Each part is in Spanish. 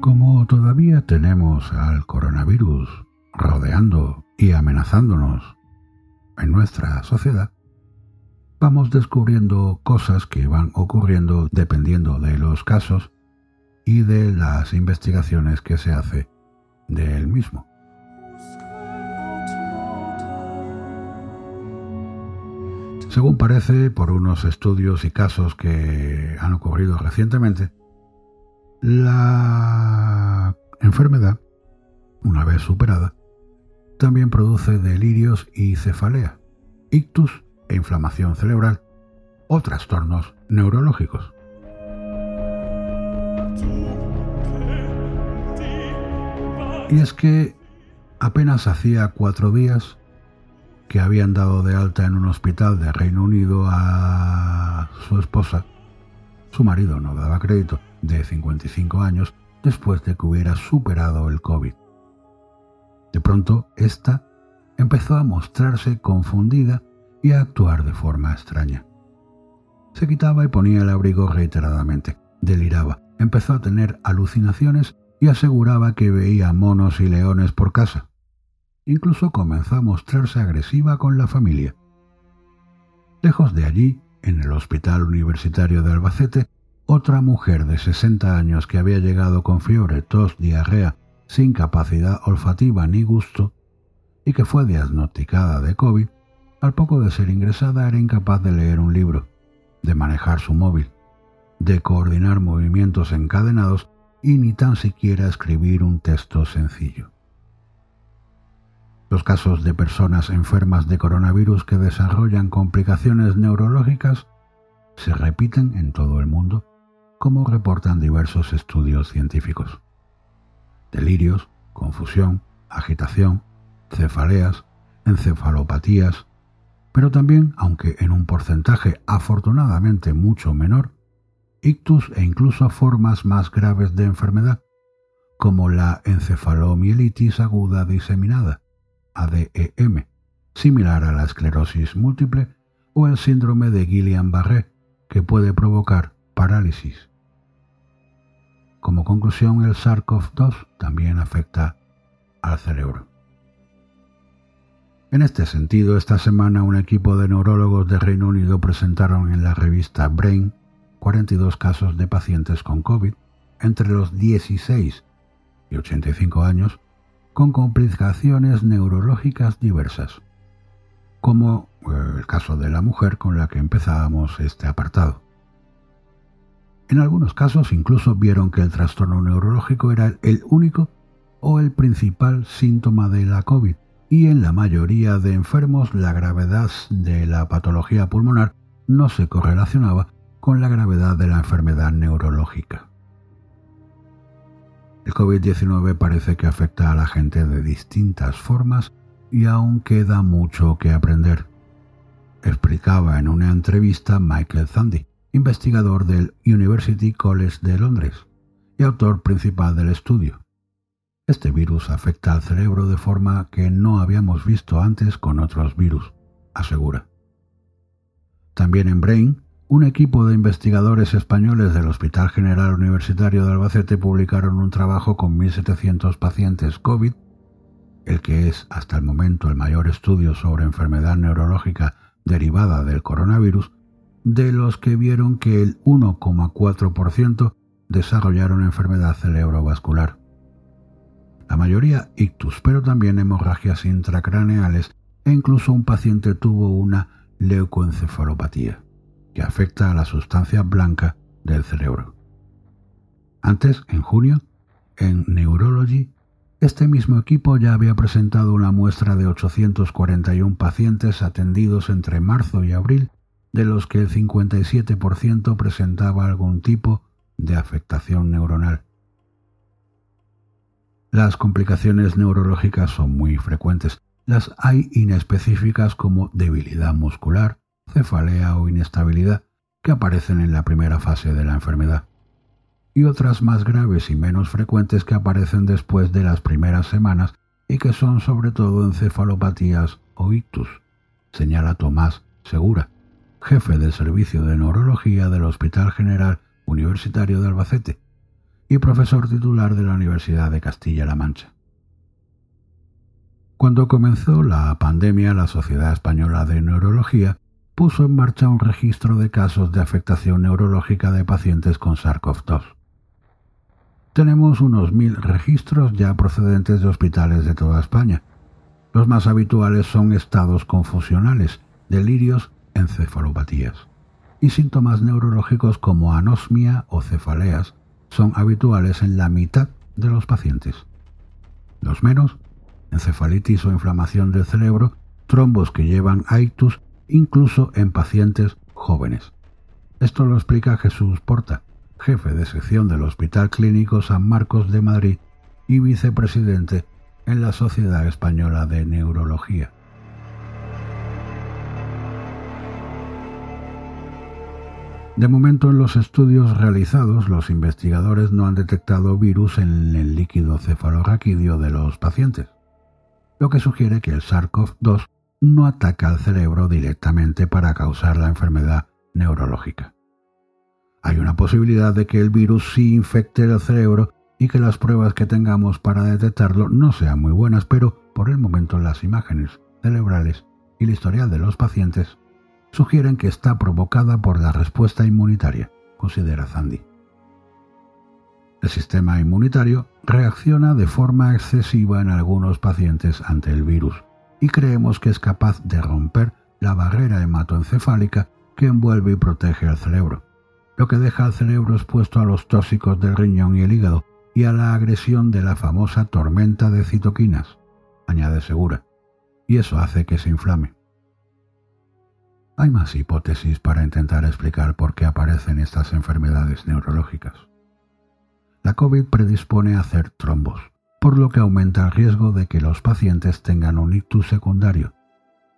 Como todavía tenemos al coronavirus rodeando y amenazándonos en nuestra sociedad, vamos descubriendo cosas que van ocurriendo dependiendo de los casos y de las investigaciones que se hace de él mismo. Según parece por unos estudios y casos que han ocurrido recientemente, la enfermedad, una vez superada, también produce delirios y cefalea, ictus e inflamación cerebral o trastornos neurológicos. Y es que apenas hacía cuatro días que habían dado de alta en un hospital de Reino Unido a su esposa, su marido no daba crédito, de 55 años, después de que hubiera superado el COVID. De pronto, ésta empezó a mostrarse confundida y a actuar de forma extraña. Se quitaba y ponía el abrigo reiteradamente, deliraba, empezó a tener alucinaciones y aseguraba que veía monos y leones por casa. Incluso comenzó a mostrarse agresiva con la familia. Lejos de allí, en el Hospital Universitario de Albacete, otra mujer de 60 años que había llegado con fiebre, tos, diarrea, sin capacidad olfativa ni gusto, y que fue diagnosticada de COVID, al poco de ser ingresada era incapaz de leer un libro, de manejar su móvil, de coordinar movimientos encadenados y ni tan siquiera escribir un texto sencillo. Los casos de personas enfermas de coronavirus que desarrollan complicaciones neurológicas se repiten en todo el mundo, como reportan diversos estudios científicos. Delirios, confusión, agitación, cefaleas, encefalopatías, pero también, aunque en un porcentaje afortunadamente mucho menor, ictus e incluso formas más graves de enfermedad, como la encefalomielitis aguda diseminada, ADEM, similar a la esclerosis múltiple o el síndrome de Guillain-Barré, que puede provocar parálisis. Como conclusión, el SARS-CoV-2 también afecta al cerebro. En este sentido, esta semana un equipo de neurólogos de Reino Unido presentaron en la revista Brain 42 casos de pacientes con COVID entre los 16 y 85 años con complicaciones neurológicas diversas, como eh, el caso de la mujer con la que empezábamos este apartado. En algunos casos incluso vieron que el trastorno neurológico era el único o el principal síntoma de la COVID y en la mayoría de enfermos la gravedad de la patología pulmonar no se correlacionaba con la gravedad de la enfermedad neurológica. El COVID-19 parece que afecta a la gente de distintas formas y aún queda mucho que aprender, explicaba en una entrevista Michael Thundy, investigador del University College de Londres y autor principal del estudio. Este virus afecta al cerebro de forma que no habíamos visto antes con otros virus, asegura. También en Brain, un equipo de investigadores españoles del Hospital General Universitario de Albacete publicaron un trabajo con 1.700 pacientes COVID, el que es hasta el momento el mayor estudio sobre enfermedad neurológica derivada del coronavirus, de los que vieron que el 1,4% desarrollaron enfermedad cerebrovascular. La mayoría ictus, pero también hemorragias intracraneales e incluso un paciente tuvo una leucoencefalopatía, que afecta a la sustancia blanca del cerebro. Antes, en junio, en Neurology, este mismo equipo ya había presentado una muestra de 841 pacientes atendidos entre marzo y abril, de los que el 57% presentaba algún tipo de afectación neuronal. Las complicaciones neurológicas son muy frecuentes. Las hay inespecíficas como debilidad muscular, cefalea o inestabilidad, que aparecen en la primera fase de la enfermedad. Y otras más graves y menos frecuentes que aparecen después de las primeras semanas y que son sobre todo encefalopatías o ictus, señala Tomás Segura, jefe del Servicio de Neurología del Hospital General Universitario de Albacete, y profesor titular de la Universidad de Castilla-La Mancha. Cuando comenzó la pandemia, la Sociedad Española de Neurología puso en marcha un registro de casos de afectación neurológica de pacientes con SARS-CoV-2. Tenemos unos mil registros ya procedentes de hospitales de toda España. Los más habituales son estados confusionales, delirios, encefalopatías. Y síntomas neurológicos como anosmia o cefaleas son habituales en la mitad de los pacientes. Los menos, encefalitis o inflamación del cerebro, trombos que llevan a incluso en pacientes jóvenes. Esto lo explica Jesús Porta, jefe de sección del Hospital Clínico San Marcos de Madrid y vicepresidente en la Sociedad Española de Neurología. De momento en los estudios realizados los investigadores no han detectado virus en el líquido cefalorraquídeo de los pacientes, lo que sugiere que el SARS-CoV-2 no ataca al cerebro directamente para causar la enfermedad neurológica. Hay una posibilidad de que el virus sí infecte el cerebro y que las pruebas que tengamos para detectarlo no sean muy buenas, pero por el momento las imágenes cerebrales y el historial de los pacientes sugieren que está provocada por la respuesta inmunitaria, considera Zandi. El sistema inmunitario reacciona de forma excesiva en algunos pacientes ante el virus y creemos que es capaz de romper la barrera hematoencefálica que envuelve y protege al cerebro lo que deja al cerebro expuesto a los tóxicos del riñón y el hígado y a la agresión de la famosa tormenta de citoquinas, añade Segura, y eso hace que se inflame. Hay más hipótesis para intentar explicar por qué aparecen estas enfermedades neurológicas. La COVID predispone a hacer trombos, por lo que aumenta el riesgo de que los pacientes tengan un ictus secundario,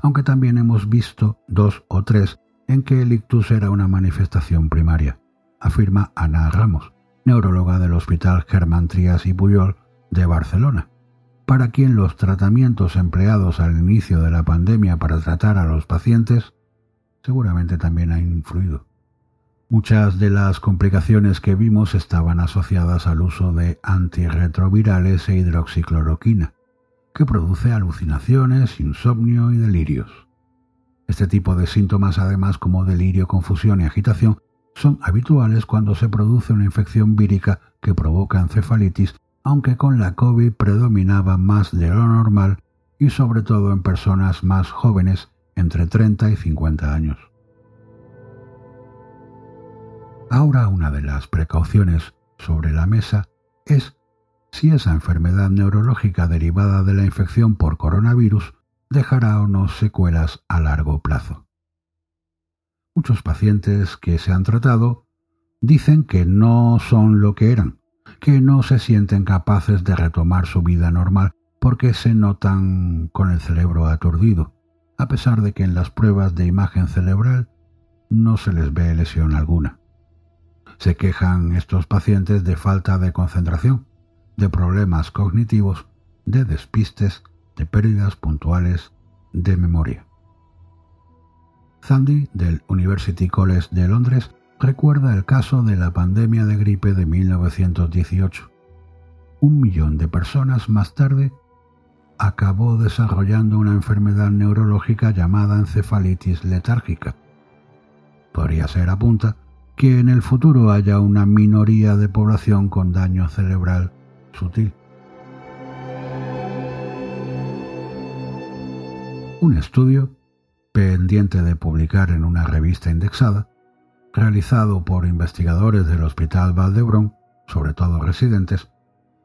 aunque también hemos visto dos o tres en que el ictus era una manifestación primaria, afirma Ana Ramos, neuróloga del Hospital Germán Trias y Puyol de Barcelona, para quien los tratamientos empleados al inicio de la pandemia para tratar a los pacientes seguramente también han influido. Muchas de las complicaciones que vimos estaban asociadas al uso de antirretrovirales e hidroxicloroquina, que produce alucinaciones, insomnio y delirios. Este tipo de síntomas, además como delirio, confusión y agitación, son habituales cuando se produce una infección vírica que provoca encefalitis, aunque con la COVID predominaba más de lo normal y sobre todo en personas más jóvenes, entre 30 y 50 años. Ahora una de las precauciones sobre la mesa es si esa enfermedad neurológica derivada de la infección por coronavirus dejará o no secuelas a largo plazo. Muchos pacientes que se han tratado dicen que no son lo que eran, que no se sienten capaces de retomar su vida normal porque se notan con el cerebro aturdido, a pesar de que en las pruebas de imagen cerebral no se les ve lesión alguna. Se quejan estos pacientes de falta de concentración, de problemas cognitivos, de despistes de pérdidas puntuales de memoria. Sandy, del University College de Londres, recuerda el caso de la pandemia de gripe de 1918. Un millón de personas más tarde acabó desarrollando una enfermedad neurológica llamada encefalitis letárgica. Podría ser, apunta, que en el futuro haya una minoría de población con daño cerebral sutil. Un estudio, pendiente de publicar en una revista indexada, realizado por investigadores del Hospital Valdebrón, sobre todo residentes,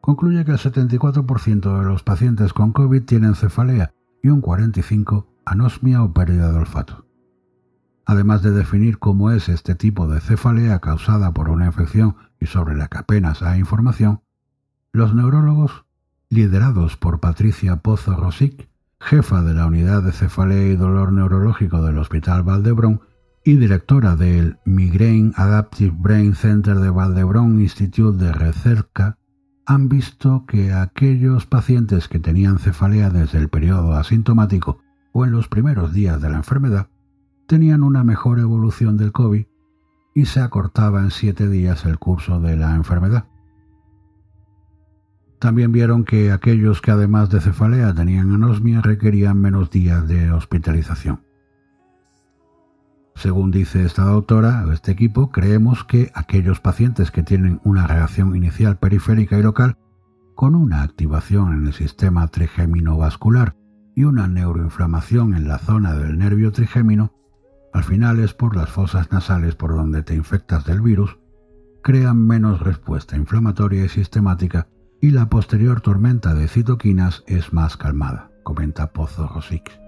concluye que el 74% de los pacientes con COVID tienen cefalea y un 45% anosmia o pérdida de olfato. Además de definir cómo es este tipo de cefalea causada por una infección y sobre la que apenas hay información, los neurólogos, liderados por Patricia Pozo Rosic, jefa de la unidad de cefalea y dolor neurológico del Hospital Valdebrón y directora del Migraine Adaptive Brain Center de Valdebrón Institute de Recerca, han visto que aquellos pacientes que tenían cefalea desde el periodo asintomático o en los primeros días de la enfermedad tenían una mejor evolución del COVID y se acortaba en siete días el curso de la enfermedad, También vieron que aquellos que además de cefalea tenían anosmia requerían menos días de hospitalización. Según dice esta doctora, este equipo, creemos que aquellos pacientes que tienen una reacción inicial periférica y local con una activación en el sistema trigémino vascular y una neuroinflamación en la zona del nervio trigémino, al final es por las fosas nasales por donde te infectas del virus, crean menos respuesta inflamatoria y sistemática y la posterior tormenta de citoquinas es más calmada, comenta Pozo Rosix.